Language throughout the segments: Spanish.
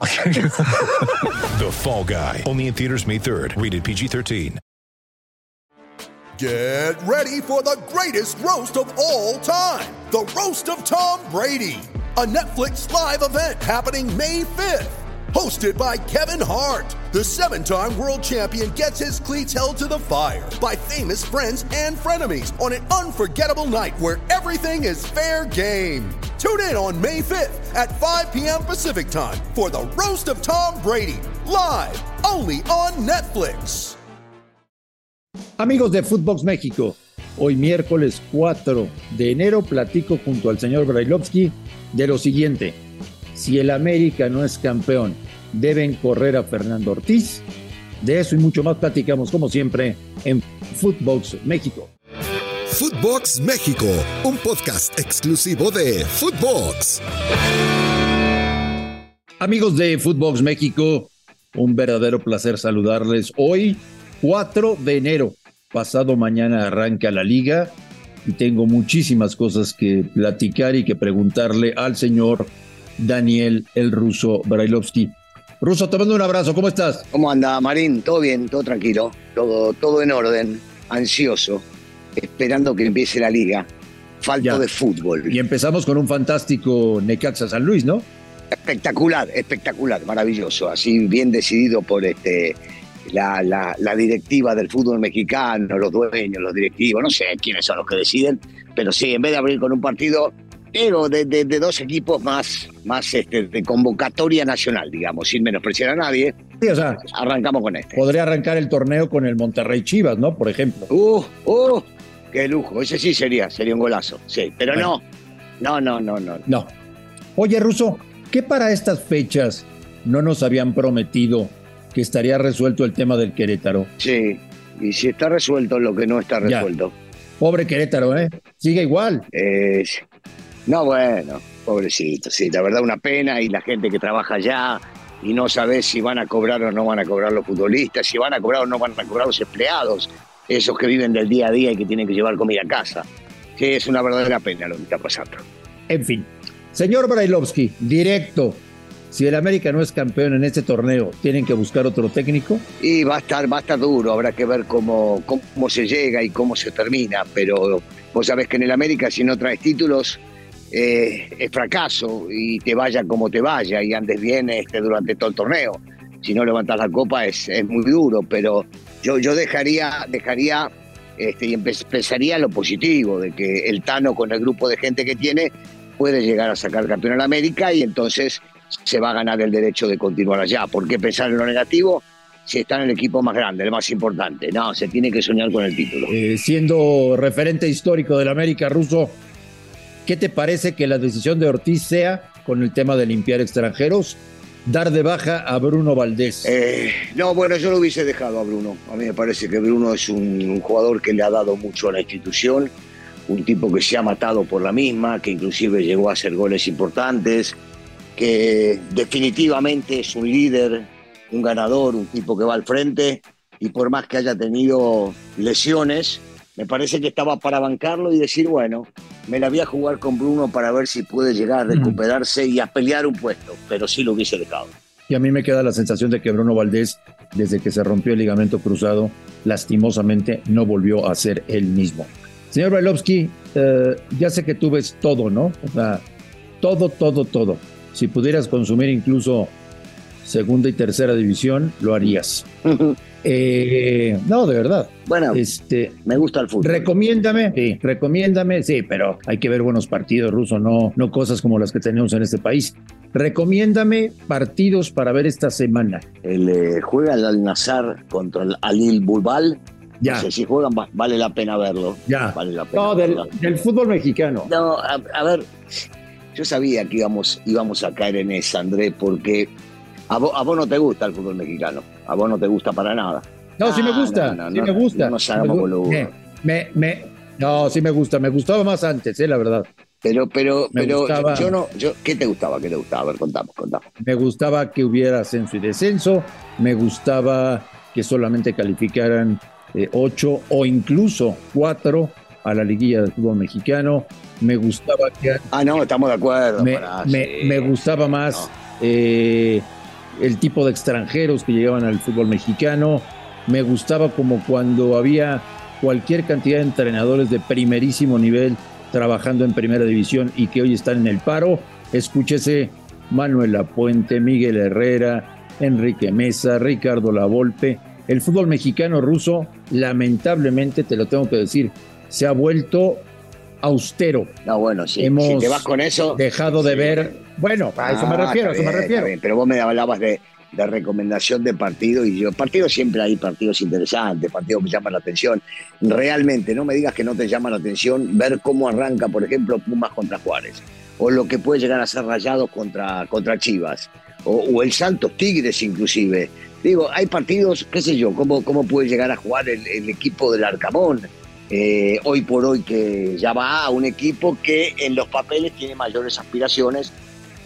The Fall Guy. Only in theaters May 3rd. Rated PG-13. Get ready for the greatest roast of all time the Roast of Tom Brady, a Netflix live event happening May 5th. Hosted by Kevin Hart, the seven time world champion gets his cleats held to the fire by famous friends and frenemies on an unforgettable night where everything is fair game. Tune in on May 5th at 5 p.m. Pacific time for the Roast of Tom Brady, live only on Netflix. Amigos de Footbox México, hoy miércoles 4 de enero platico junto al señor Brailovsky de lo siguiente. Si el América no es campeón, deben correr a Fernando Ortiz. De eso y mucho más platicamos como siempre en Footbox México. Footbox México, un podcast exclusivo de Footbox. Amigos de Footbox México, un verdadero placer saludarles hoy, 4 de enero. Pasado mañana arranca la liga y tengo muchísimas cosas que platicar y que preguntarle al señor Daniel el ruso Brailovsky. Ruso, te mando un abrazo, ¿cómo estás? ¿Cómo anda, Marín? ¿Todo bien? ¿Todo tranquilo? Todo, todo en orden, ansioso, esperando que empiece la liga. Falto Ya. de fútbol. Y empezamos con un fantástico Necaxa San Luis, ¿no? Espectacular, espectacular, maravilloso. Así bien decidido por este la, la- la directiva del fútbol mexicano, los dueños, los directivos, no sé quiénes son los que deciden, pero sí, en vez de abrir con un partido, digo, de, de- de dos equipos más, más este, de convocatoria nacional, digamos, sin menospreciar a nadie, Sí, o sea, arrancamos con este. podría arrancar el torneo con el Monterrey Chivas, ¿no? Por ejemplo. Uh, uh, qué lujo. Ese sí sería, sería un golazo. Sí, pero Bueno. no. No, no, no, no. No. Oye, Ruso, ¿qué para estas fechas no nos habían prometido que estaría resuelto el tema del Querétaro? Sí. Y si está resuelto lo que no está Ya. resuelto. Pobre Querétaro, ¿eh? Sigue igual. Eh, no, bueno, pobrecito, sí, la verdad una pena y la gente que trabaja allá y no sabe si van a cobrar o no van a cobrar los futbolistas, si van a cobrar o no van a cobrar los empleados, esos que viven del día a día y que tienen que llevar comida a casa. Sí, es una verdadera pena lo que está pasando. En fin. Señor Brailovsky, directo. Si el América no es campeón en este torneo, ¿tienen que buscar otro técnico? Y va a estar, va a estar duro, habrá que ver cómo, cómo se llega y cómo se termina, pero vos sabés que en el América si no traes títulos eh, es fracaso y te vaya como te vaya y andes bien este, durante todo el torneo. Si no levantas la copa es, es muy duro, pero yo, yo dejaría, dejaría este, y empe- empezaría lo positivo, de que el Tano con el grupo de gente que tiene puede llegar a sacar campeón al América y entonces se va a ganar el derecho de continuar allá. ¿Por qué pensar en lo negativo? si está en el equipo más grande, el más importante. No, se tiene que soñar con el título. Eh, siendo referente histórico del América ruso, ¿qué te parece que la decisión de Ortiz sea con el tema de limpiar extranjeros? Dar de baja a Bruno Valdés. Eh, no, bueno, yo lo hubiese dejado a Bruno. A mí me parece que Bruno es un, un jugador que le ha dado mucho a la institución, un tipo que se ha matado por la misma, que inclusive llegó a hacer goles importantes, que definitivamente es un líder, un ganador, un tipo que va al frente y por más que haya tenido lesiones, me parece que estaba para bancarlo y decir, bueno, me la voy a jugar con Bruno para ver si puede llegar a recuperarse y a pelear un puesto, pero sí lo hubiese dejado. Y a mí me queda la sensación de que Bruno Valdés, desde que se rompió el ligamento cruzado, lastimosamente no volvió a ser el mismo. Señor Brailovsky, eh, ya sé que tú ves todo, ¿no? O sea, todo, todo, todo. Si pudieras consumir incluso segunda y tercera división, lo harías. Eh, no, de verdad. Bueno, Este, me gusta el fútbol. Recomiéndame, sí, recomiéndame, sí, pero hay que ver buenos partidos rusos, no, no cosas como las que tenemos en este país. Recomiéndame partidos para ver esta semana. El, eh, juega el Al Nazar contra el Alil Bulbal. Ya. No sé si juegan, va- vale la pena verlo. Ya. Vale la pena No, del, del fútbol mexicano. No, a, a ver, yo sabía que íbamos, íbamos a caer en esa, André, porque a vos, a vos no te gusta el fútbol mexicano. A vos no te gusta para nada. No, sí me gusta, no, no, sí me gusta. no hagamos Me boludos. me, me, no, sí me gusta, me gustaba más antes, eh, la verdad. Pero, pero, Me pero gustaba. yo no, yo, ¿qué te gustaba? ¿Qué te gustaba? A ver, contamos, contamos. Me gustaba que hubiera ascenso y descenso, me gustaba que solamente calificaran eh, ocho o incluso cuatro a la liguilla del fútbol mexicano. Me gustaba que Ah, no, estamos de acuerdo. me, me- sí. me gustaba más eh, el tipo de extranjeros que llegaban al fútbol mexicano. Me gustaba como cuando había cualquier cantidad de entrenadores de primerísimo nivel trabajando en primera división y que hoy están en el paro. Escúchese Manuel Lapuente, Miguel Herrera, Enrique Mesa, Ricardo Lavolpe. El fútbol mexicano ruso, lamentablemente, te lo tengo que decir, se ha vuelto austero. No, bueno, sí. Hemos si te vas con eso. dejado de sí. ver. Bueno, a eso me Ah, refiero, a eso me refiero. bien, Pero vos me hablabas de, de recomendación de partido y yo, partidos siempre hay partidos interesantes, partidos que llaman la atención. Realmente, no me digas que no te llama la atención ver cómo arranca, por ejemplo, Pumas contra Juárez, o lo que puede llegar a ser Rayados contra, contra Chivas, o, o el Santos Tigres inclusive. Digo, hay partidos, qué sé yo, cómo, cómo puede llegar a jugar el, el equipo del Arcamón. eh, hoy por hoy que ya va a un equipo que en los papeles tiene mayores aspiraciones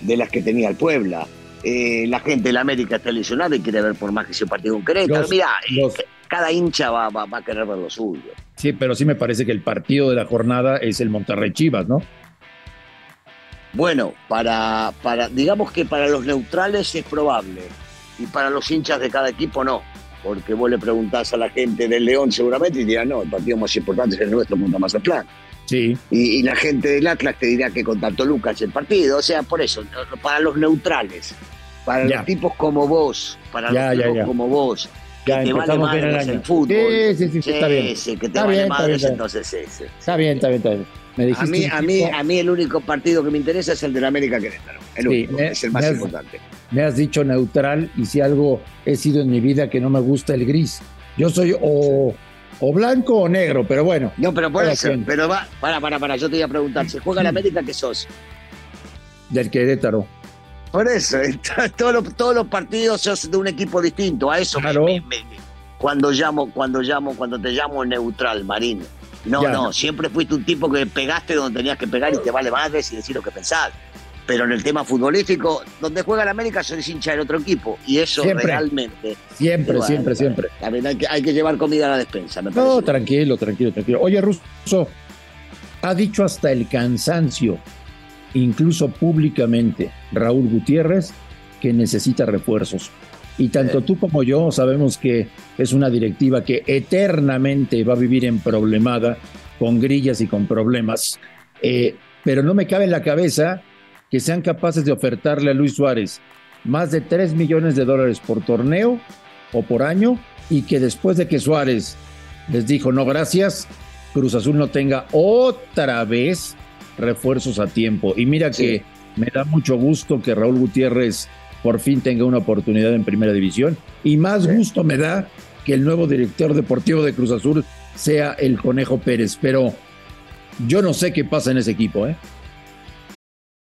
de las que tenía el Puebla. Eh, la gente de la América está ilusionada y quiere ver por más que ese partido con Querétaro. Mira, los- cada hincha va, va- va a querer ver lo suyo. Sí, pero sí me parece que el partido de la jornada es el Monterrey Chivas, ¿no? Bueno, para, para, digamos que para los neutrales es probable y para los hinchas de cada equipo no, porque vos le preguntás a la gente del León seguramente y dirán, no, el partido más importante es el nuestro contra Mazatlán. Sí. Y, y la gente del Atlas te dirá que contra Toluca es el partido. O sea, por eso, para los neutrales, para Ya. los tipos como vos, para Ya, los ya, tipos ya. como vos, Ya que te vale el madres año. el fútbol. Sí, sí, sí, sí, está bien. sí, que te Está vale bien, está madres, bien, está bien. entonces ese. Está bien, está bien, está bien. Me A mí, a, mí, a mí el único partido que me interesa es el del América Querétaro. El único, me- es el más me has- importante. me has dicho neutral y si algo he sido en mi vida que no me gusta el gris. Yo soy o, o blanco o negro, pero bueno. No, pero ser. quien. Pero va, para, para, para, yo te voy a preguntar, ¿se juega el América qué sos? Del Querétaro. Por eso, todos los, todos los partidos sos de un equipo distinto. A eso me- Claro. me- me- cuando llamo, cuando llamo, cuando te llamo neutral, Marín. No, Ya. no, siempre fuiste un tipo que pegaste donde tenías que pegar y te vale madres y decir lo que pensás. Pero en el tema futbolístico, donde juega el América, soy hincha del otro equipo. Y eso Siempre. realmente. Siempre, Bueno, siempre, siempre. También hay que, hay que llevar comida a la despensa, me parece. No, tranquilo, tranquilo, tranquilo. Oye, Russo, ha dicho hasta el cansancio, incluso públicamente, Raúl Gutiérrez, que necesita refuerzos. Y tanto tú como yo sabemos que es una directiva que eternamente va a vivir en problemada, con grillas y con problemas. Eh, pero no me cabe en la cabeza que sean capaces de ofertarle a Luis Suárez más de 3 millones de dólares por torneo o por año y que después de que Suárez les dijo no gracias, Cruz Azul no tenga otra vez refuerzos a tiempo. Y mira Sí. que me da mucho gusto que Raúl Gutiérrez por fin tenga una oportunidad en primera división y más gusto me da que el nuevo director deportivo de Cruz Azul sea el Conejo Pérez, pero yo no sé qué pasa en ese equipo, ¿eh?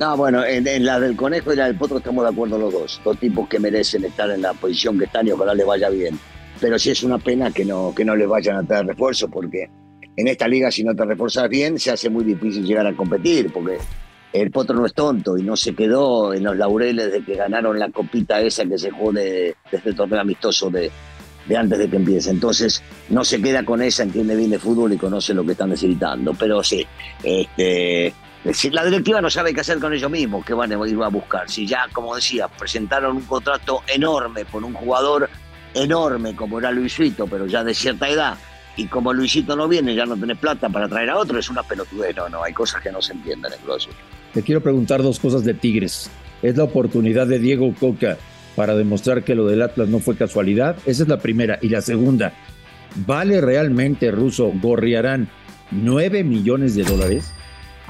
No, bueno, en, en la del conejo y la del potro estamos de acuerdo los dos. Dos tipos que merecen estar en la posición que están y ojalá les vaya bien. Pero sí es una pena que no, que no les vayan a traer refuerzo porque en esta liga si no te refuerzas bien se hace muy difícil llegar a competir porque el potro no es tonto y no se quedó en los laureles de que ganaron la copita esa que se jode desde el torneo amistoso de, de antes de que empiece. Entonces no se queda con esa, entiende bien de fútbol y conoce lo que están necesitando. Pero sí, este, si la directiva no sabe qué hacer con ellos mismos, que van a ir a buscar. Si ya, como decía, presentaron un contrato enorme por un jugador enorme como era Luisito, pero ya de cierta edad, y como Luisito no viene, ya no tenés plata para traer a otro, es una pelotudez. No, no, hay cosas que no se entienden en Cruz. Te quiero preguntar dos cosas de Tigres. ¿Es la oportunidad de Diego Coca para demostrar que lo del Atlas no fue casualidad? Esa es la primera. Y la segunda, ¿Vale realmente, Ruso, Gorriarán 9 millones de dólares?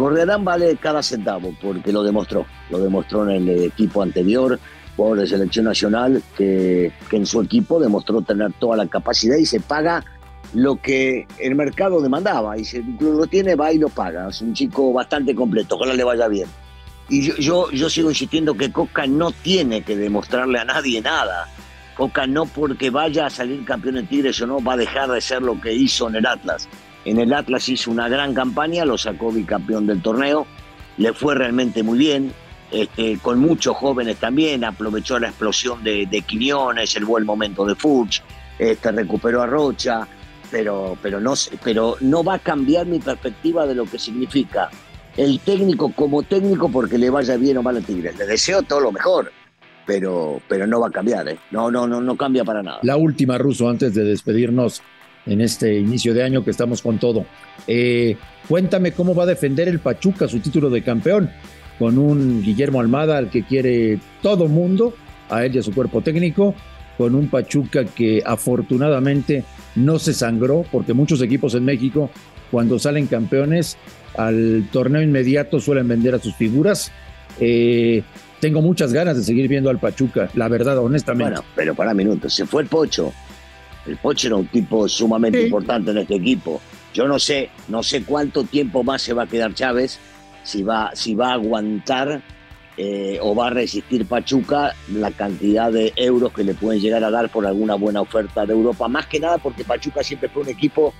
Gorriarán vale cada centavo porque lo demostró. Lo demostró en el equipo anterior, jugador de selección nacional, que, que en su equipo demostró tener toda la capacidad y se paga lo que el mercado demandaba. Y si el club lo tiene, va y lo paga. Es un chico bastante completo, ojalá le vaya bien. Y yo, yo, yo sigo insistiendo que Coca no tiene que demostrarle a nadie nada. Coca no porque vaya a salir campeón en Tigres o no va a dejar de ser lo que hizo en el Atlas. En el Atlas hizo una gran campaña, lo sacó bicampeón del torneo, le fue realmente muy bien, este, con muchos jóvenes también, aprovechó la explosión de, de Quiñones, el buen momento de Fuchs, este, recuperó a Rocha, pero, pero, no, pero no va a cambiar mi perspectiva de lo que significa el técnico como técnico porque le vaya bien o mal a Tigres. Le deseo todo lo mejor, pero, pero no va a cambiar, ¿eh? No, no, no, no cambia para nada. La última, Ruso, antes de despedirnos en este inicio de año que estamos con todo. Eh, cuéntame cómo va a defender el Pachuca su título de campeón con un Guillermo Almada al que quiere todo mundo, a él y a su cuerpo técnico, con un Pachuca que afortunadamente no se sangró, porque muchos equipos en México, cuando salen campeones, al torneo inmediato suelen vender a sus figuras. Eh, tengo muchas ganas de seguir viendo al Pachuca, la verdad, honestamente. Bueno, pero para minutos, se fue el Pocho. El Pocho era un tipo sumamente Sí. importante en este equipo. Yo no sé, no sé cuánto tiempo más se va a quedar Chávez, si va, si va a aguantar eh, o va a resistir Pachuca la cantidad de euros que le pueden llegar a dar por alguna buena oferta de Europa. Más que nada porque Pachuca siempre fue un equipo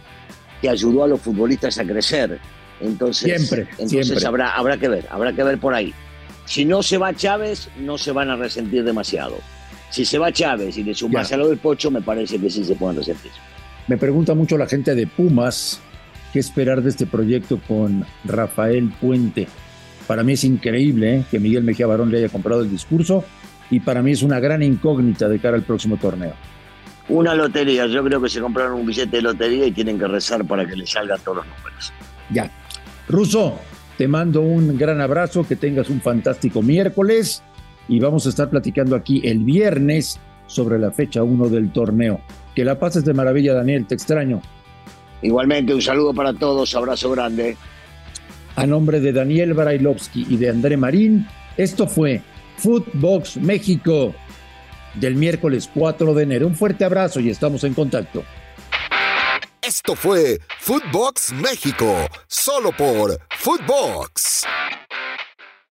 que ayudó a los futbolistas a crecer. Entonces, Siempre, entonces siempre. Habrá, habrá que ver, habrá que ver por ahí. Si no se va Chávez, no se van a resentir demasiado. Si se va Chávez y le sumas a lo del Pocho, me parece que sí se pueden resentir. Me pregunta mucho la gente de Pumas qué esperar de este proyecto con Rafael Puente. Para mí es increíble ¿eh? que Miguel Mejía Barón le haya comprado el discurso y para mí es una gran incógnita de cara al próximo torneo. Una lotería, yo creo que se compraron un billete de lotería y tienen que rezar para que les salgan todos los números. Ya. Ruso, te mando un gran abrazo, que tengas un fantástico miércoles y vamos a estar platicando aquí el viernes sobre la fecha 1 del torneo. Que la pases de maravilla, Daniel, te extraño. Igualmente, un saludo para todos, abrazo grande. A nombre de Daniel Barailovsky y de André Marín, esto fue Footbox México del miércoles 4 de enero. Un fuerte abrazo y estamos en contacto. Esto fue Footbox México, solo por Footbox.